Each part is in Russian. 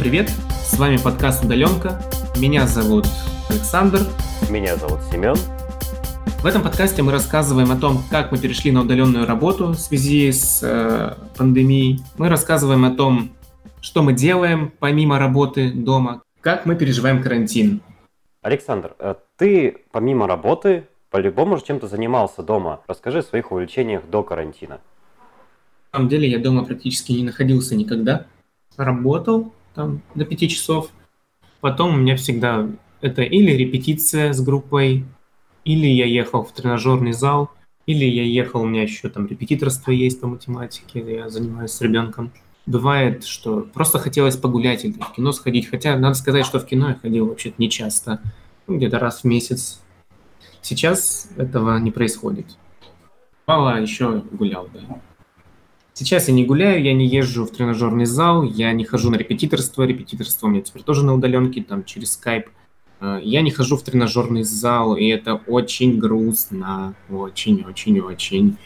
привет! С вами подкаст «Удаленка». Меня зовут Александр. Меня зовут Семен. В этом подкасте мы рассказываем о том, как мы перешли на удаленную работу в связи с э, пандемией. Мы рассказываем о том, что мы делаем помимо работы дома, как мы переживаем карантин. Александр, э, ты помимо работы по-любому же чем-то занимался дома. Расскажи о своих увлечениях до карантина. На самом деле я дома практически не находился никогда. Работал там до пяти часов. Потом у меня всегда это или репетиция с группой, или я ехал в тренажерный зал, или я ехал, у меня еще там репетиторство есть по математике, я занимаюсь с ребенком. Бывает, что просто хотелось погулять или в кино сходить, хотя надо сказать, что в кино я ходил вообще-то не часто, ну, где-то раз в месяц. Сейчас этого не происходит. Мало еще гулял, да. Сейчас я не гуляю, я не езжу в тренажерный зал, я не хожу на репетиторство. Репетиторство у меня теперь тоже на удаленке, там через скайп. Я не хожу в тренажерный зал, и это очень грустно. Очень-очень-очень.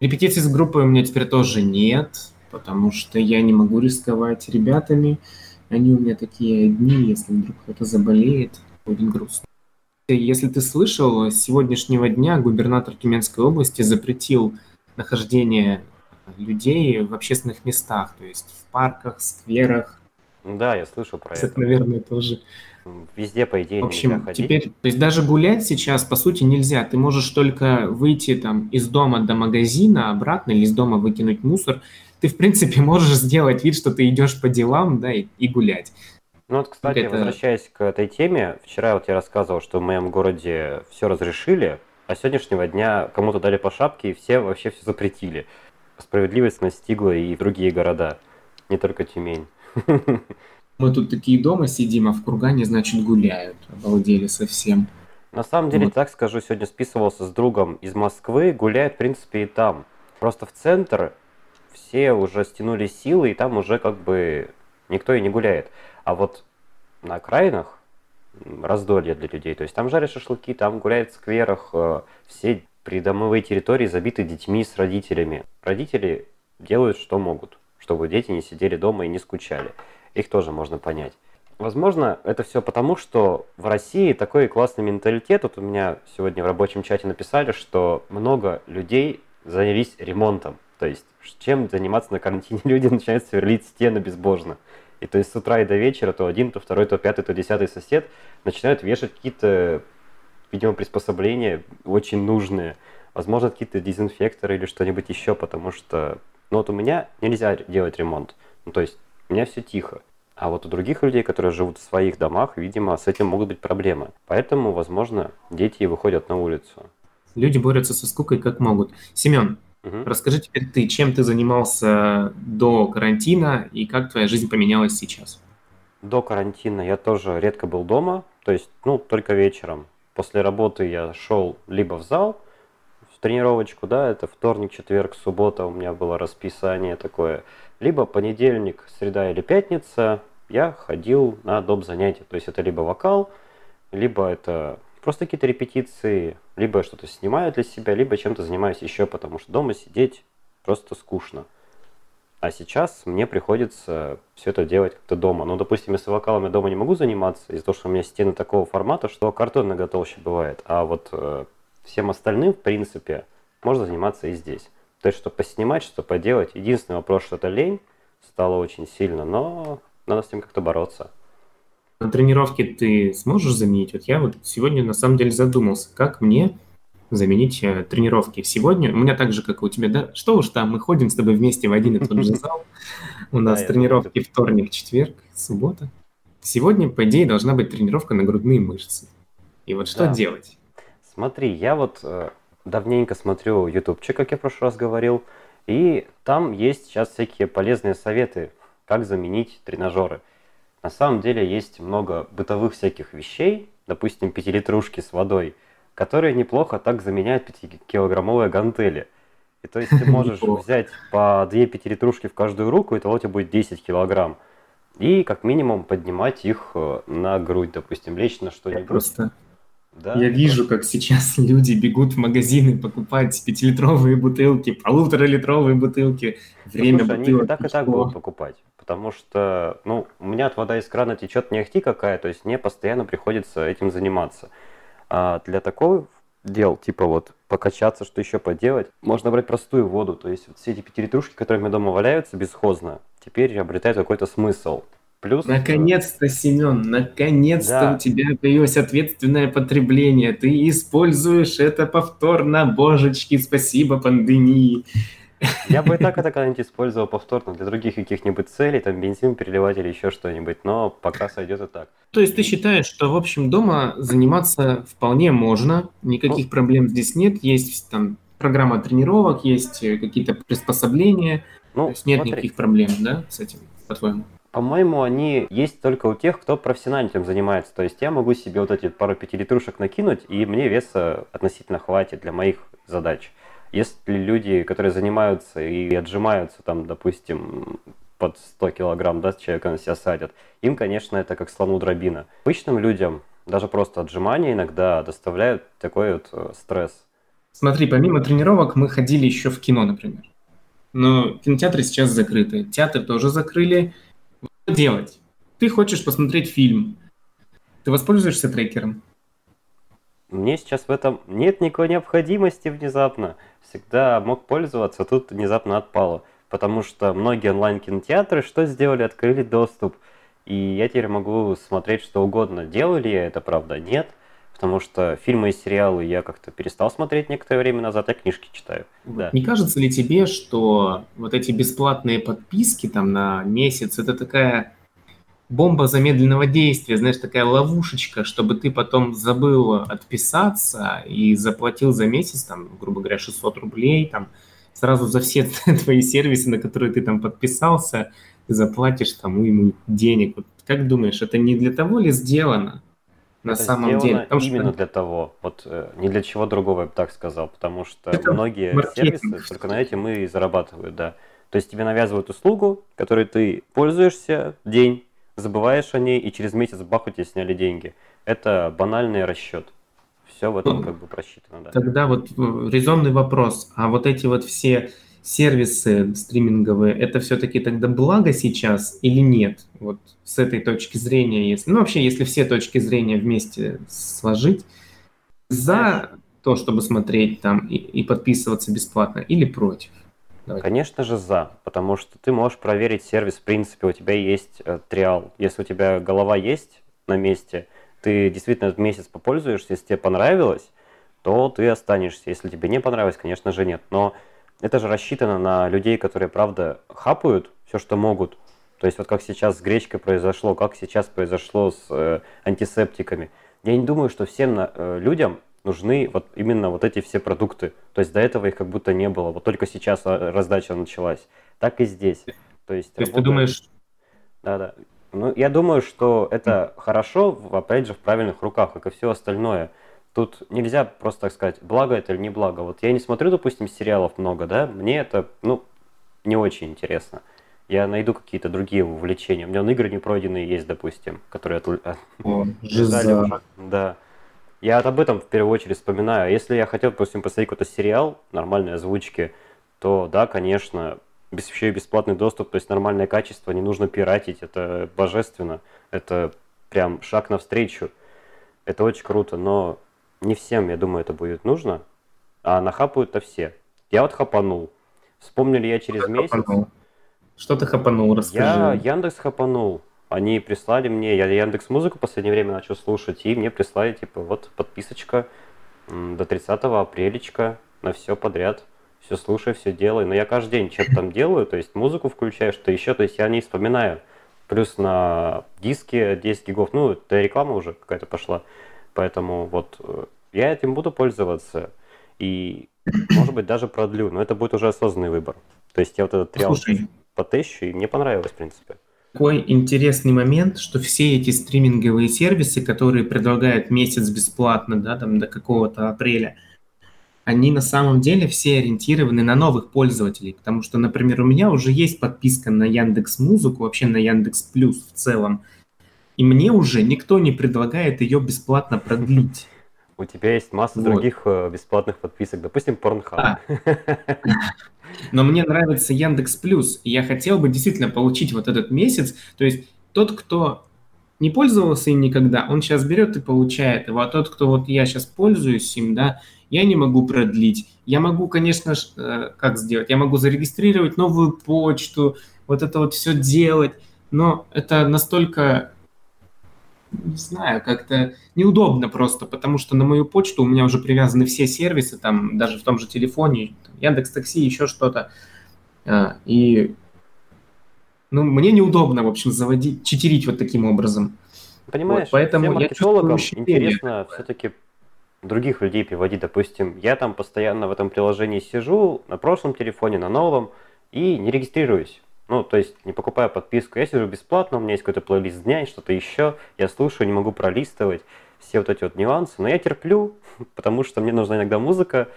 Репетиций с группой у меня теперь тоже нет, потому что я не могу рисковать ребятами. Они у меня такие одни, если вдруг кто-то заболеет, будет грустно. Если ты слышал, с сегодняшнего дня губернатор Тюменской области запретил нахождение людей в общественных местах, то есть в парках, скверах. Да, я слышал про это. Это, наверное, тоже. Везде, по идее, В общем, теперь, то есть даже гулять сейчас, по сути, нельзя. Ты можешь только выйти там из дома до магазина обратно или из дома выкинуть мусор. Ты, в принципе, можешь сделать вид, что ты идешь по делам, да, и, и гулять. Ну вот, кстати, это... возвращаясь к этой теме, вчера вот я рассказывал, что в моем городе все разрешили, а с сегодняшнего дня кому-то дали по шапке, и все вообще все запретили справедливость настигла и другие города, не только Тюмень. Мы тут такие дома сидим, а в Кургане, значит, гуляют. Обалдели совсем. На самом деле, вот. так скажу, сегодня списывался с другом из Москвы, гуляет, в принципе, и там. Просто в центр все уже стянули силы, и там уже как бы никто и не гуляет. А вот на окраинах раздолье для людей. То есть там жарят шашлыки, там гуляют в скверах, э, все придомовые территории забиты детьми с родителями. Родители делают, что могут, чтобы дети не сидели дома и не скучали. Их тоже можно понять. Возможно, это все потому, что в России такой классный менталитет. Вот у меня сегодня в рабочем чате написали, что много людей занялись ремонтом. То есть, чем заниматься на карантине, люди начинают сверлить стены безбожно. И то есть с утра и до вечера то один, то второй, то пятый, то десятый сосед начинают вешать какие-то видимо, приспособления очень нужные. Возможно, какие-то дезинфекторы или что-нибудь еще, потому что, ну вот у меня нельзя делать ремонт. Ну, то есть у меня все тихо. А вот у других людей, которые живут в своих домах, видимо, с этим могут быть проблемы. Поэтому, возможно, дети выходят на улицу. Люди борются со скукой как могут. Семен, угу. расскажи теперь ты, чем ты занимался до карантина и как твоя жизнь поменялась сейчас? До карантина я тоже редко был дома, то есть, ну, только вечером после работы я шел либо в зал, в тренировочку, да, это вторник, четверг, суббота у меня было расписание такое, либо понедельник, среда или пятница я ходил на доп. занятия. То есть это либо вокал, либо это просто какие-то репетиции, либо что-то снимаю для себя, либо чем-то занимаюсь еще, потому что дома сидеть просто скучно. А сейчас мне приходится все это делать как-то дома. Ну, допустим, если вокалом я дома не могу заниматься, из-за того, что у меня стены такого формата, что картон толще бывает. А вот э, всем остальным, в принципе, можно заниматься и здесь. То есть, что поснимать, что поделать. Единственный вопрос, что это лень стало очень сильно, но надо с ним как-то бороться. На тренировке ты сможешь заменить? Вот я вот сегодня на самом деле задумался, как мне заменить э, тренировки. Сегодня у меня так же, как и у тебя, да, что уж там, мы ходим с тобой вместе в один и тот же зал. У нас тренировки вторник, четверг, суббота. Сегодня, по идее, должна быть тренировка на грудные мышцы. И вот что делать? Смотри, я вот э, давненько смотрю ютубчик, как я в прошлый раз говорил, и там есть сейчас всякие полезные советы, как заменить тренажеры. На самом деле есть много бытовых всяких вещей, допустим, пятилитрушки с водой – которые неплохо так заменяют 5-килограммовые гантели. И то есть ты можешь взять по 2 пятилитрушки в каждую руку, и того у тебя будет 10 килограмм. И как минимум поднимать их э, на грудь, допустим, лечь на что-нибудь. просто да? Я вижу, как сейчас люди бегут в магазины покупать пятилитровые бутылки, полуторалитровые бутылки. Время ну, слушай, бутылок. Они так и так будут покупать. потому что, ну, у меня от вода из крана течет не ахти какая, то есть мне постоянно приходится этим заниматься. А для такого дел, типа вот покачаться, что еще поделать, можно брать простую воду. То есть вот все эти пятилитрушки, которые у меня дома валяются бесхозно, теперь обретают какой-то смысл. Плюс... Наконец-то, Семен, наконец-то да. у тебя появилось ответственное потребление. Ты используешь это повторно, божечки, спасибо пандемии. Я бы и так это когда-нибудь использовал повторно для других каких-нибудь целей, там бензин переливать или еще что-нибудь, но пока сойдет и так. То есть ты считаешь, что в общем дома заниматься вполне можно, никаких ну, проблем здесь нет, есть там программа тренировок, есть э, какие-то приспособления, ну, то есть нет смотри. никаких проблем, да, с этим, по-твоему? По-моему, они есть только у тех, кто профессионально этим занимается. То есть я могу себе вот эти пару пятилитрушек накинуть, и мне веса относительно хватит для моих задач. Если люди, которые занимаются и отжимаются там, допустим, под 100 килограмм, да, человека на себя садят, им, конечно, это как слону дробина. Обычным людям даже просто отжимания иногда доставляют такой вот э, стресс. Смотри, помимо тренировок мы ходили еще в кино, например. Но кинотеатры сейчас закрыты. Театры тоже закрыли. Что делать? Ты хочешь посмотреть фильм. Ты воспользуешься трекером? Мне сейчас в этом нет никакой необходимости внезапно всегда мог пользоваться, тут внезапно отпало. Потому что многие онлайн-кинотеатры что сделали? Открыли доступ. И я теперь могу смотреть что угодно. Делали я это, правда, нет. Потому что фильмы и сериалы я как-то перестал смотреть некоторое время назад, я книжки читаю. Да. Не кажется ли тебе, что вот эти бесплатные подписки там на месяц, это такая бомба замедленного действия, знаешь, такая ловушечка, чтобы ты потом забыл отписаться и заплатил за месяц, там, грубо говоря, 600 рублей, там, сразу за все твои сервисы, на которые ты там подписался, ты заплатишь там ему денег. Вот как думаешь, это не для того ли сделано? На это самом деле. Потому именно что... для того, вот э, не для чего другого я бы так сказал, потому что это многие сервисы только на этом и зарабатывают, да. То есть тебе навязывают услугу, которой ты пользуешься день, забываешь о ней, и через месяц бах, у тебя сняли деньги. Это банальный расчет. Все в этом ну, как бы просчитано, да. Тогда вот э, резонный вопрос. А вот эти вот все сервисы стриминговые, это все-таки тогда благо сейчас или нет? Вот с этой точки зрения, если, ну вообще, если все точки зрения вместе сложить, за то, чтобы смотреть там и, и подписываться бесплатно или против? Давай. Конечно же за, потому что ты можешь проверить сервис, в принципе, у тебя есть э, триал. Если у тебя голова есть на месте, ты действительно этот месяц попользуешься, если тебе понравилось, то ты останешься. Если тебе не понравилось, конечно же нет. Но это же рассчитано на людей, которые, правда, хапают все, что могут. То есть вот как сейчас с гречкой произошло, как сейчас произошло с э, антисептиками. Я не думаю, что всем э, людям нужны вот именно вот эти все продукты. То есть до этого их как будто не было, вот только сейчас а, раздача началась. Так и здесь. То есть, То есть ты думаешь... Да, да. Ну, я думаю, что это хорошо, опять же, в правильных руках, как и все остальное. Тут нельзя просто так сказать, благо это или не благо. Вот я не смотрю, допустим, сериалов много, да, мне это, ну, не очень интересно. Я найду какие-то другие увлечения. У меня он игры не пройденные есть, допустим, которые от... О, жиза. Да. Я об этом в первую очередь вспоминаю. Если я хотел, допустим, посмотреть какой-то сериал нормальной озвучки, то да, конечно, без, еще и бесплатный доступ, то есть нормальное качество, не нужно пиратить, это божественно, это прям шаг навстречу, это очень круто, но не всем, я думаю, это будет нужно, а нахапают-то все. Я вот хапанул. Вспомнили я через Что месяц. Хапанул? Что ты хапанул, расскажи. Я Яндекс хапанул. Они прислали мне, я Яндекс Музыку в последнее время начал слушать, и мне прислали, типа, вот подписочка до 30 апрелечка на все подряд. Все слушай, все делай. Но я каждый день что-то там делаю, то есть музыку включаю, что еще, то есть я не вспоминаю. Плюс на диске 10 гигов, ну, это реклама уже какая-то пошла. Поэтому вот э, я этим буду пользоваться. И, может быть, даже продлю, но это будет уже осознанный выбор. То есть я вот этот триал потещу, и мне понравилось, в принципе такой интересный момент, что все эти стриминговые сервисы, которые предлагают месяц бесплатно, да, там до какого-то апреля, они на самом деле все ориентированы на новых пользователей, потому что, например, у меня уже есть подписка на Яндекс Музыку, вообще на Яндекс Плюс в целом, и мне уже никто не предлагает ее бесплатно продлить. У тебя есть масса вот. других э, бесплатных подписок, допустим, Pornhub. А. Но мне нравится Яндекс Плюс, я хотел бы действительно получить вот этот месяц. То есть тот, кто не пользовался им никогда, он сейчас берет и получает его. А тот, кто вот я сейчас пользуюсь им, да, я не могу продлить. Я могу, конечно, э, как сделать? Я могу зарегистрировать новую почту, вот это вот все делать, но это настолько, не знаю, как-то неудобно просто, потому что на мою почту у меня уже привязаны все сервисы, там даже в том же телефоне, Яндекс Такси, еще что-то. А, и ну, мне неудобно, в общем, заводить, читерить вот таким образом. Понимаешь, вот, поэтому маркетологам интересно все-таки других людей приводить. Допустим, я там постоянно в этом приложении сижу, на прошлом телефоне, на новом, и не регистрируюсь. Ну, то есть не покупаю подписку, я сижу бесплатно, у меня есть какой-то плейлист дня, что-то еще, я слушаю, не могу пролистывать все вот эти вот нюансы, но я терплю, потому что мне нужна иногда музыка,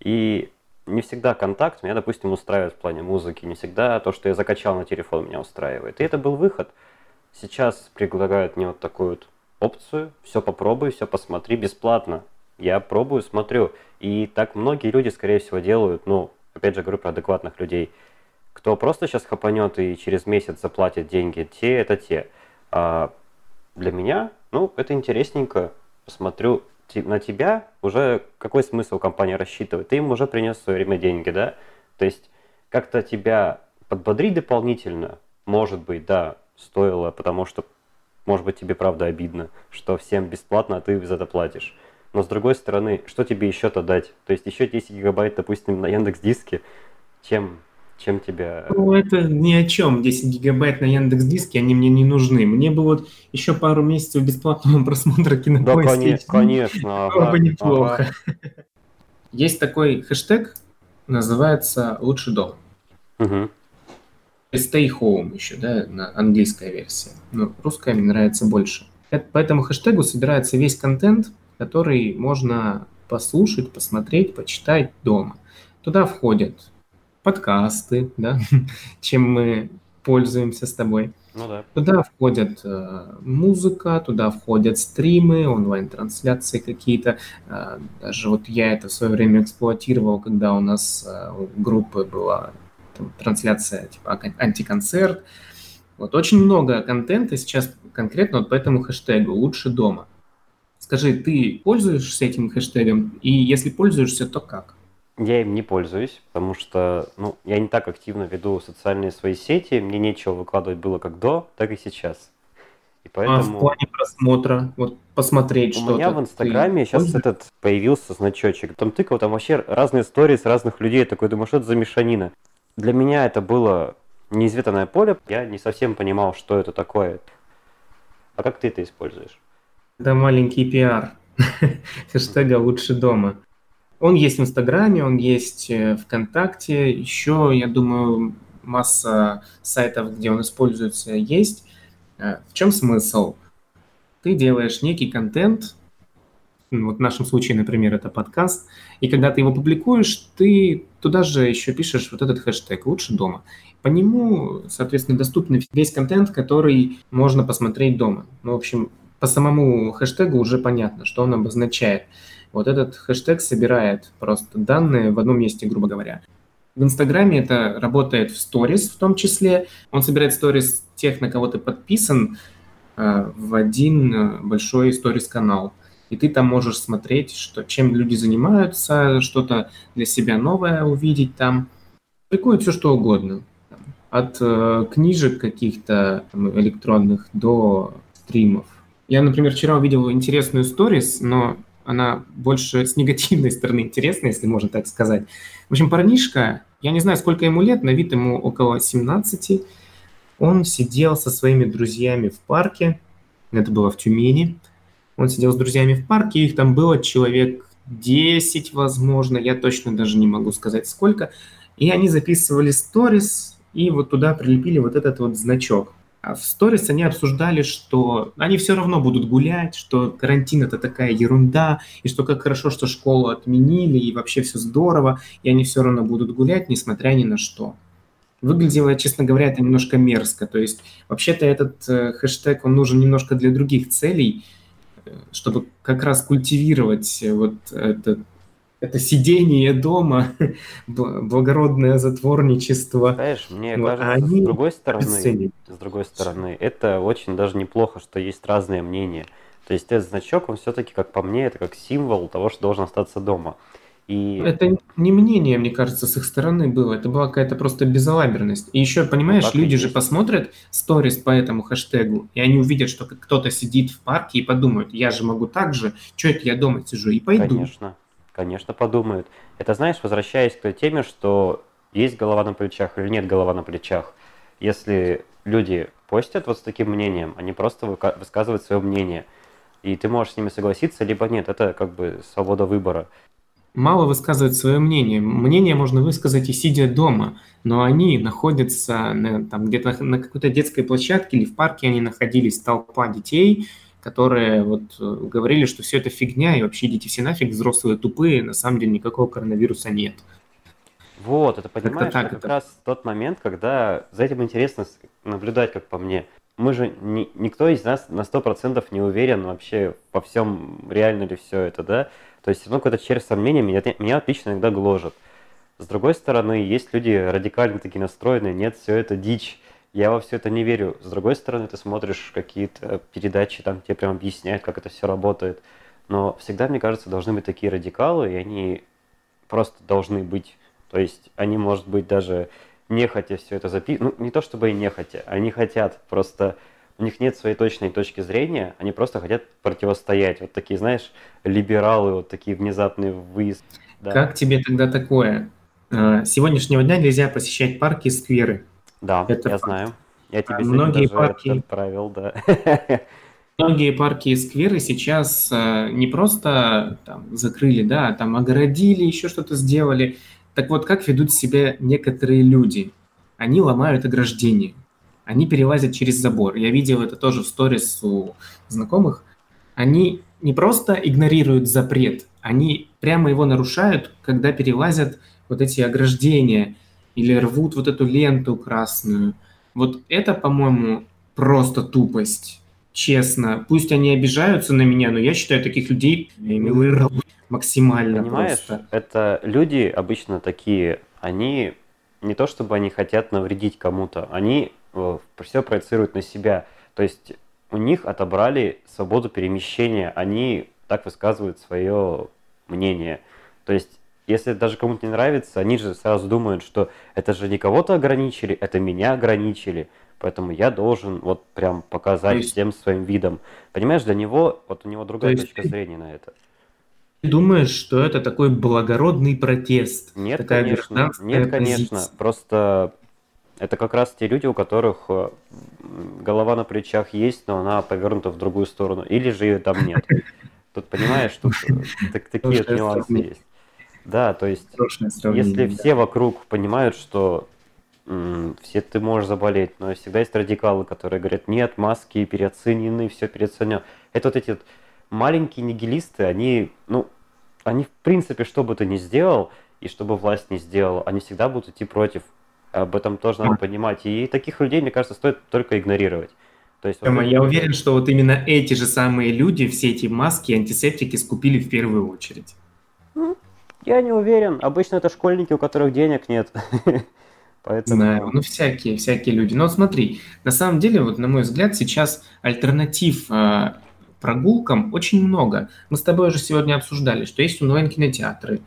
и не всегда контакт меня, допустим, устраивает в плане музыки, не всегда то, что я закачал на телефон, меня устраивает. И это был выход. Сейчас предлагают мне вот такую вот опцию, все попробуй, все посмотри бесплатно. Я пробую, смотрю. И так многие люди, скорее всего, делают, ну, опять же говорю про адекватных людей – кто просто сейчас хапанет и через месяц заплатит деньги, те это те. А для меня, ну, это интересненько. Посмотрю на тебя, уже какой смысл компания рассчитывать? Ты им уже принес в свое время деньги, да? То есть как-то тебя подбодрить дополнительно, может быть, да, стоило, потому что, может быть, тебе правда обидно, что всем бесплатно, а ты за это платишь. Но с другой стороны, что тебе еще-то дать? То есть еще 10 гигабайт, допустим, на Яндекс Диске, чем чем тебя... Ну, это ни о чем. 10 гигабайт на Яндекс Диске, они мне не нужны. Мне бы вот еще пару месяцев бесплатного просмотра кинопоиска. Да, конечно, конечно. Было бы неплохо. Ага. Есть такой хэштег, называется «Лучший дом». Угу. Stay Home еще, да, на английская версия. Но русская мне нравится больше. По этому хэштегу собирается весь контент, который можно послушать, посмотреть, почитать дома. Туда входят подкасты, да, чем мы пользуемся с тобой. Ну да. Туда входят э, музыка, туда входят стримы, онлайн-трансляции какие-то. Э, даже вот я это в свое время эксплуатировал, когда у нас э, у группы была там, трансляция типа антиконцерт. Вот очень много контента сейчас конкретно вот по этому хэштегу «Лучше дома». Скажи, ты пользуешься этим хэштегом? И если пользуешься, то как? Я им не пользуюсь, потому что ну, я не так активно веду социальные свои сети, мне нечего выкладывать было как до, так и сейчас. И поэтому... А в плане просмотра, вот посмотреть что-то. У меня в Инстаграме сейчас пользуешь? этот появился значочек. Там тыкал, там вообще разные истории с разных людей. Я такой думаю, что это за мешанина? Для меня это было неизведанное поле. Я не совсем понимал, что это такое. А как ты это используешь? Это маленький пиар. Хэштега «Лучше дома». Он есть в Инстаграме, он есть э, ВКонтакте, еще, я думаю, масса сайтов, где он используется, есть. Э, в чем смысл? Ты делаешь некий контент, ну, вот в нашем случае, например, это подкаст, и когда ты его публикуешь, ты туда же еще пишешь вот этот хэштег «Лучше дома». По нему, соответственно, доступен весь контент, который можно посмотреть дома. Ну, в общем, по самому хэштегу уже понятно, что он обозначает. Вот этот хэштег собирает просто данные в одном месте, грубо говоря. В Инстаграме это работает в сторис в том числе. Он собирает сторис тех, на кого ты подписан, э, в один э, большой сторис-канал. И ты там можешь смотреть, что, чем люди занимаются, что-то для себя новое увидеть там. Публикует все, что угодно. От э, книжек каких-то электронных до стримов. Я, например, вчера увидел интересную сторис, но она больше с негативной стороны интересна, если можно так сказать. В общем, парнишка, я не знаю, сколько ему лет, на вид ему около 17, он сидел со своими друзьями в парке, это было в Тюмени, он сидел с друзьями в парке, их там было человек 10, возможно, я точно даже не могу сказать сколько, и они записывали сторис, и вот туда прилепили вот этот вот значок – в сторис они обсуждали, что они все равно будут гулять, что карантин это такая ерунда, и что как хорошо, что школу отменили, и вообще все здорово, и они все равно будут гулять, несмотря ни на что. Выглядело, честно говоря, это немножко мерзко. То есть, вообще-то этот э, хэштег, он нужен немножко для других целей, э, чтобы как раз культивировать вот этот это сидение дома, благородное затворничество. Знаешь, мне вот, кажется, они с другой стороны, с другой стороны, это очень даже неплохо, что есть разные мнения. То есть этот значок, он все-таки, как по мне, это как символ того, что должен остаться дома. И... Это не мнение, мне кажется, с их стороны было. Это была какая-то просто безалаберность. И еще, понимаешь, ну, люди же посмотрят сторис по этому хэштегу, и они увидят, что кто-то сидит в парке и подумают, я же могу так же, что это я дома сижу, и пойду. Конечно, конечно подумают. Это, знаешь, возвращаясь к той теме, что есть голова на плечах или нет голова на плечах. Если люди постят вот с таким мнением, они просто высказывают свое мнение. И ты можешь с ними согласиться, либо нет. Это как бы свобода выбора мало высказывают свое мнение. Мнение можно высказать и сидя дома, но они находятся на, там где-то на какой-то детской площадке или в парке они находились, толпа детей, которые вот э, говорили, что все это фигня, и вообще идите все нафиг, взрослые тупые, на самом деле никакого коронавируса нет. Вот, это понимаешь, так, это как это... раз тот момент, когда за этим интересно наблюдать, как по мне. Мы же, ни, никто из нас на 100% не уверен вообще во всем, реально ли все это, да? То есть, ну, какой-то червь сомнения меня, меня отлично иногда гложет. С другой стороны, есть люди радикально такие настроенные, нет, все это дичь. Я во все это не верю. С другой стороны, ты смотришь какие-то передачи, там тебе прям объясняют, как это все работает. Но всегда, мне кажется, должны быть такие радикалы, и они просто должны быть. То есть они, может быть, даже не хотя все это записывать. Ну, не то чтобы и не хотя, они хотят, просто у них нет своей точной точки зрения, они просто хотят противостоять. Вот такие, знаешь, либералы, вот такие внезапные выезд. Да. Как тебе тогда такое? С сегодняшнего дня нельзя посещать парки и скверы. Да, это я факт. знаю. Я тебе многие парки отправил, да. Многие парки и скверы сейчас э, не просто там, закрыли, да, а там огородили, еще что-то сделали. Так вот, как ведут себя некоторые люди? Они ломают ограждение они перелазят через забор. Я видел это тоже в сторис у знакомых. Они не просто игнорируют запрет, они прямо его нарушают, когда перелазят вот эти ограждения или рвут вот эту ленту красную. Вот это, по-моему, просто тупость. Честно. Пусть они обижаются на меня, но я считаю таких людей максимально Понимаешь, просто. это люди обычно такие, они не то чтобы они хотят навредить кому-то, они Э, все проецируют на себя. То есть у них отобрали свободу перемещения, они так высказывают свое мнение. То есть если даже кому-то не нравится, они же сразу думают, что это же не кого-то ограничили, это меня ограничили. Поэтому я должен вот прям показать есть... всем своим видом. Понимаешь, для него, вот у него другая есть... точка зрения на это. Ты думаешь, что это такой благородный протест? Нет, такая конечно. Нет, конечно. Позиция. Просто это как раз те люди, у которых э, голова на плечах есть, но она повернута в другую сторону. Или же ее там нет. Тут понимаешь, э, такие нюансы есть. Да, то есть, если все вокруг понимают, что все ты можешь заболеть, но всегда есть радикалы, которые говорят, нет, маски переоценены, все переоценено. Это вот эти вот маленькие нигилисты, они, ну, они в принципе, что бы ты ни сделал, и что бы власть не сделала, они всегда будут идти против об этом тоже надо понимать. И таких людей, мне кажется, стоит только игнорировать. То есть, Тема, вот я уверен, что вот именно эти же самые люди все эти маски, антисептики скупили в первую очередь. Я не уверен. Обычно это школьники, у которых денег нет. Поэтому... Знаю, ну всякие, всякие люди. Но смотри, на самом деле, вот на мой взгляд, сейчас альтернатив э, прогулкам очень много. Мы с тобой уже сегодня обсуждали, что есть онлайн-кинотеатры,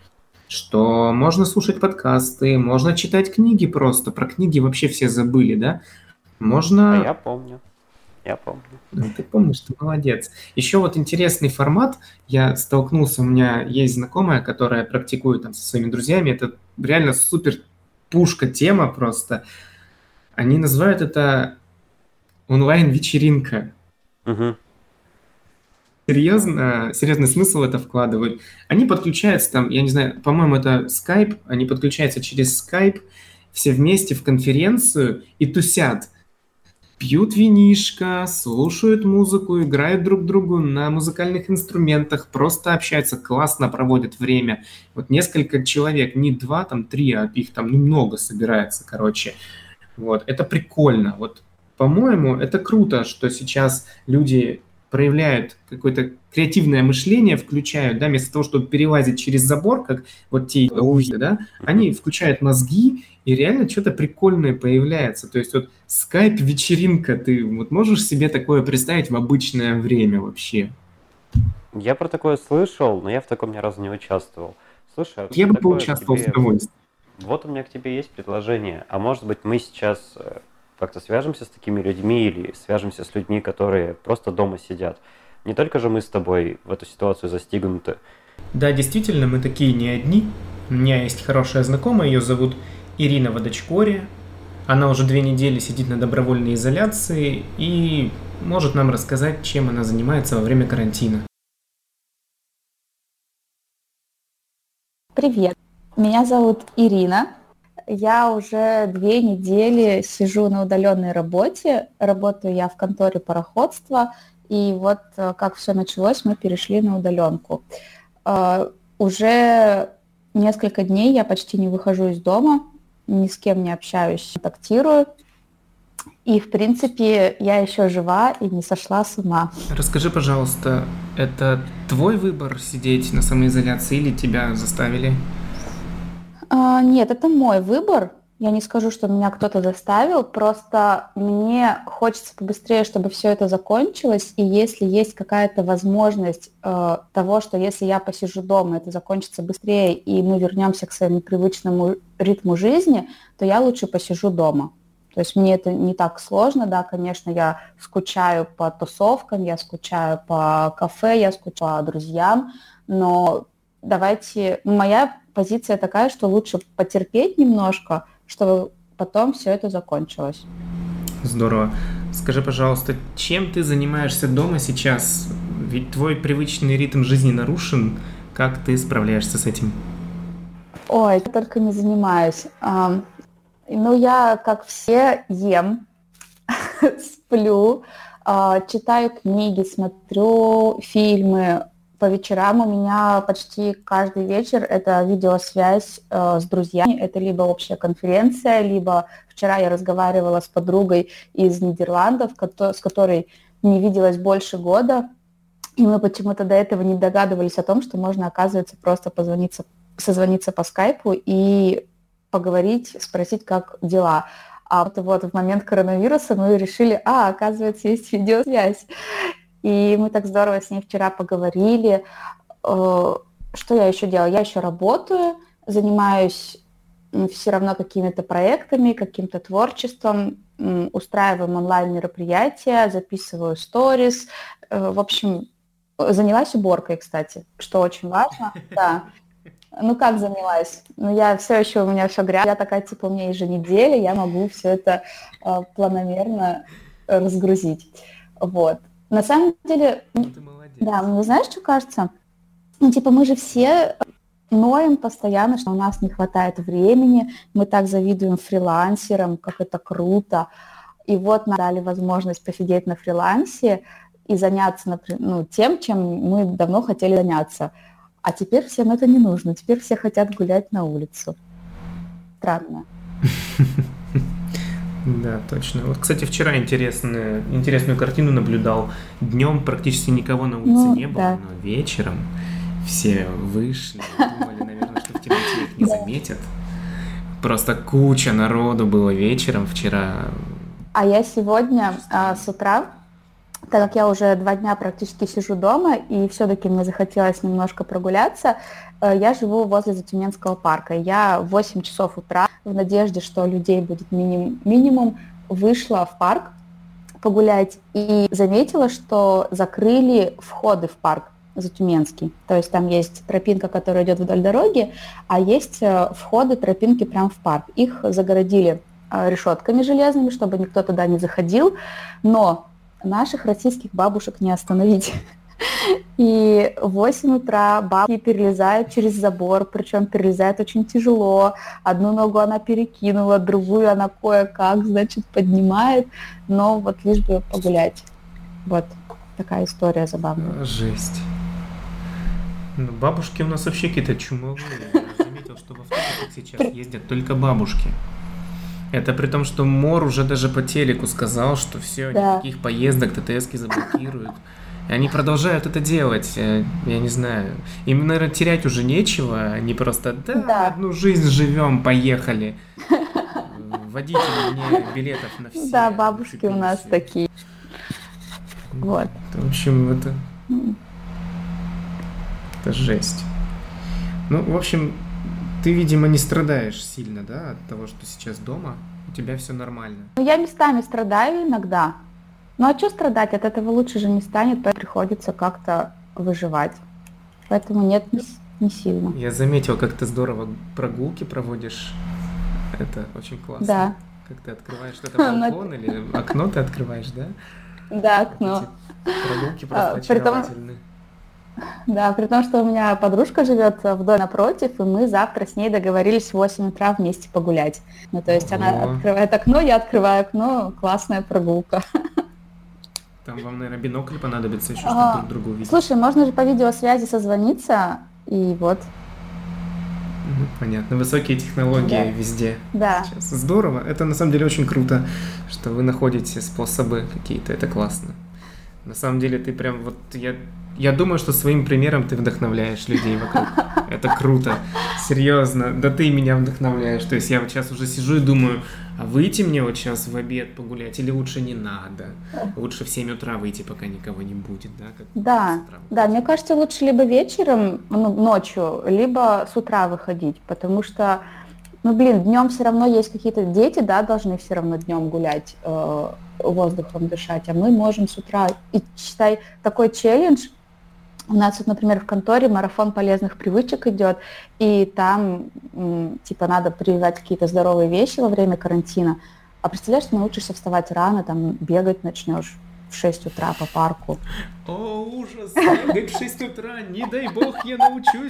что можно слушать подкасты, можно читать книги просто. Про книги вообще все забыли, да? Можно... А я помню. Я помню. Ну, ты помнишь, ты молодец. Еще вот интересный формат. Я столкнулся, у меня есть знакомая, которая практикует там со своими друзьями. Это реально супер пушка тема просто. Они называют это онлайн-вечеринка. Угу серьезно, серьезный смысл это вкладывают. Они подключаются там, я не знаю, по-моему, это Skype, они подключаются через Skype, все вместе в конференцию и тусят. Пьют винишко, слушают музыку, играют друг другу на музыкальных инструментах, просто общаются, классно проводят время. Вот несколько человек, не два, там три, а их там немного собирается, короче. Вот, это прикольно. Вот, по-моему, это круто, что сейчас люди проявляют какое-то креативное мышление, включают, да, вместо того, чтобы перелазить через забор, как вот те, да, они включают мозги, и реально что-то прикольное появляется. То есть вот скайп-вечеринка, ты вот можешь себе такое представить в обычное время вообще? Я про такое слышал, но я в таком ни разу не участвовал. Слушай, а я бы поучаствовал тебе... с удовольствием. Вот у меня к тебе есть предложение. А может быть, мы сейчас э, как-то свяжемся с такими людьми или свяжемся с людьми, которые просто дома сидят. Не только же мы с тобой в эту ситуацию застигнуты. Да, действительно, мы такие не одни. У меня есть хорошая знакомая, ее зовут Ирина Водочкори. Она уже две недели сидит на добровольной изоляции и может нам рассказать, чем она занимается во время карантина. Привет, меня зовут Ирина. Я уже две недели сижу на удаленной работе. Работаю я в конторе пароходства. И вот э, как все началось, мы перешли на удаленку. Э, уже несколько дней я почти не выхожу из дома, ни с кем не общаюсь, контактирую. И, в принципе, я еще жива и не сошла с ума. Расскажи, пожалуйста, это твой выбор сидеть на самоизоляции или тебя заставили? А, нет, это мой выбор. Я не скажу, что меня кто-то заставил, просто мне хочется побыстрее, чтобы все это закончилось, и если есть какая-то возможность э, того, что если я посижу дома, это закончится быстрее, и мы вернемся к своему привычному ритму жизни, то я лучше посижу дома. То есть мне это не так сложно, да, конечно, я скучаю по тусовкам, я скучаю по кафе, я скучаю по друзьям, но давайте, моя позиция такая, что лучше потерпеть немножко, чтобы потом все это закончилось. Здорово. Скажи, пожалуйста, чем ты занимаешься дома сейчас? Ведь твой привычный ритм жизни нарушен. Как ты справляешься с этим? Ой, только не занимаюсь. Ну, я, как все, ем, сплю, а, читаю книги, смотрю фильмы. По вечерам у меня почти каждый вечер это видеосвязь э, с друзьями. Это либо общая конференция, либо вчера я разговаривала с подругой из Нидерландов, с которой не виделась больше года. И мы почему-то до этого не догадывались о том, что можно, оказывается, просто позвониться, созвониться по скайпу и поговорить, спросить, как дела. А вот, вот в момент коронавируса мы решили, а, оказывается, есть видеосвязь. И мы так здорово с ней вчера поговорили. Э, что я еще делаю? Я еще работаю, занимаюсь все равно какими-то проектами, каким-то творчеством, устраиваем онлайн-мероприятия, записываю сторис. Э, в общем, занялась уборкой, кстати, что очень важно. Да. Ну как занялась? Ну я все еще, у меня все грязно. Я такая, типа, у меня еженеделя, я могу все это э, планомерно разгрузить. Вот. На самом деле, ну, да, мне знаешь, что кажется? Ну, типа, мы же все ноем постоянно, что у нас не хватает времени, мы так завидуем фрилансерам, как это круто. И вот нам дали возможность посидеть на фрилансе и заняться например, ну, тем, чем мы давно хотели заняться – а теперь всем это не нужно. Теперь все хотят гулять на улицу. Странно. Да, точно. Вот, кстати, вчера интересную, интересную картину наблюдал. Днем практически никого на улице ну, не было, да. но вечером все вышли, думали, наверное, что в темноте их не заметят. Просто куча народу было вечером вчера. А я сегодня а, с утра так как я уже два дня практически сижу дома, и все-таки мне захотелось немножко прогуляться, э, я живу возле Затюменского парка. Я в 8 часов утра в надежде, что людей будет минимум, минимум вышла в парк погулять и заметила, что закрыли входы в парк Затюменский. То есть там есть тропинка, которая идет вдоль дороги, а есть э, входы тропинки прямо в парк. Их загородили э, решетками железными, чтобы никто туда не заходил, но наших российских бабушек не остановить. И в 8 утра бабки перелезают через забор, причем перелезают очень тяжело. Одну ногу она перекинула, другую она кое-как, значит, поднимает, но вот лишь бы погулять. Вот такая история забавная. А, жесть. Ну, бабушки у нас вообще какие-то чумовые. Я заметил, что в автобусах сейчас ездят только бабушки. Это при том, что Мор уже даже по телеку сказал, что все, да. никаких поездок ТТСки заблокируют. И они продолжают это делать. э, Я не знаю. Им, наверное, терять уже нечего. Они просто, да, Да. одну жизнь живем, поехали. Водители мне билетов на все. Да, бабушки у нас такие. Вот. В общем, это, это жесть. Ну, в общем, ты, видимо, не страдаешь сильно, да, от того, что сейчас дома. У тебя все нормально. Ну, я местами страдаю иногда. Ну а что страдать? От этого лучше же не станет, поэтому приходится как-то выживать. Поэтому нет, не, не сильно. Я заметил, как ты здорово прогулки проводишь. Это очень классно. Да. Как ты открываешь что-то балкон или окно ты открываешь, да? Да, окно. Эти прогулки просто А, при том- очаровательны. Да, при том, что у меня подружка живет в доме напротив, и мы завтра с ней договорились в 8 утра вместе погулять. Ну, то есть она Ого. открывает окно, я открываю окно, классная прогулка. Там вам, наверное, бинокль понадобится еще, А, чтобы друг друга увидеть. Слушай, можно же по видеосвязи созвониться, и вот, Мгм, Понятно. Высокие технологии Да. везде. да. Сейчас. Здорово. Это на самом деле очень круто, что вы находите способы какие-то. Это классно. На самом деле ты прям вот я я думаю, что своим примером ты вдохновляешь людей вокруг. Это круто. Серьезно. Да ты меня вдохновляешь. То есть я вот сейчас уже сижу и думаю, а выйти мне вот сейчас в обед погулять или лучше не надо? Лучше в 7 утра выйти, пока никого не будет, да? как Да, да, мне кажется, лучше либо вечером, ну, ночью, либо с утра выходить, потому что, ну, блин, днем все равно есть какие-то дети, да, должны все равно днем гулять, э, воздухом дышать, а мы можем с утра. И считай, такой челлендж, у нас вот, например, в конторе марафон полезных привычек идет, и там, типа, надо прививать какие-то здоровые вещи во время карантина. А представляешь, ты научишься вставать рано, там, бегать начнешь в 6 утра по парку. О, ужас! Бегать в 6 утра, не дай бог я научусь!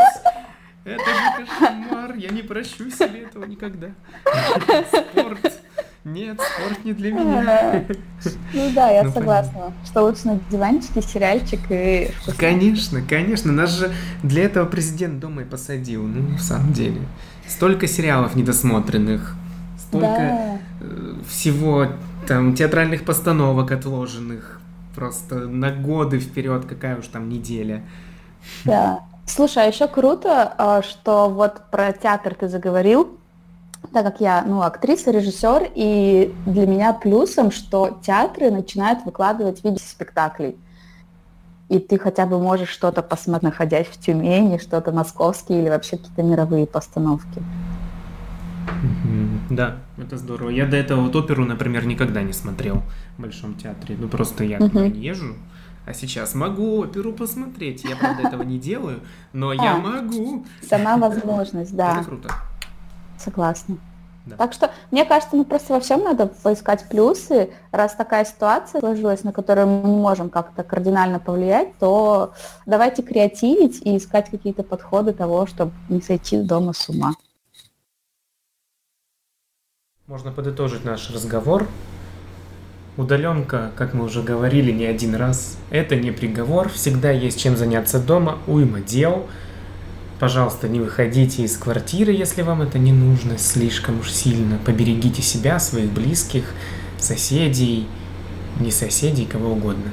Это же кошмар, я не прощу себе этого никогда. Спорт. Нет, спорт не для меня. Ну да, я Ну, согласна, что лучше на диванчике, сериальчик и вкусно. Конечно, конечно, нас же для этого президент дома и посадил, ну, в самом деле. Столько сериалов недосмотренных, столько Да, э, всего, там, театральных постановок отложенных, просто на годы вперед, какая уж там неделя. да. Слушай, а еще круто, а, что вот про театр ты заговорил, так как я, ну, актриса, режиссер, и для меня плюсом, что театры начинают выкладывать видео спектаклей. И ты хотя бы можешь что-то посмотреть, находясь в Тюмени, что-то московские или вообще какие-то мировые постановки. Да, это здорово. Я до этого вот оперу, например, никогда не смотрел в Большом театре. Ну, просто я туда не езжу. А сейчас могу оперу посмотреть. Я, правда, этого не делаю, но я А. могу. Сама возможность, да. Это круто. Согласна. Да. Так что, мне кажется, ну просто во всем надо поискать плюсы. Раз такая ситуация сложилась, на которую мы не можем как-то кардинально повлиять, то давайте креативить и искать какие-то подходы того, чтобы не сойти дома с ума. Можно подытожить наш разговор. Удаленка, как мы уже говорили не один раз, это не приговор. Всегда есть чем заняться дома, уйма дел. Пожалуйста, не выходите из квартиры, если вам это не нужно слишком уж сильно. Поберегите себя, своих близких, соседей, не соседей, кого угодно.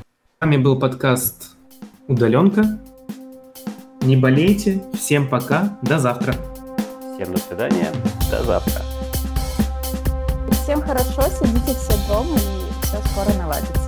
С вами был подкаст «Удаленка». Не болейте. Всем пока. До завтра. Всем до свидания. До завтра. Всем хорошо, сидите все дома и все скоро наладится.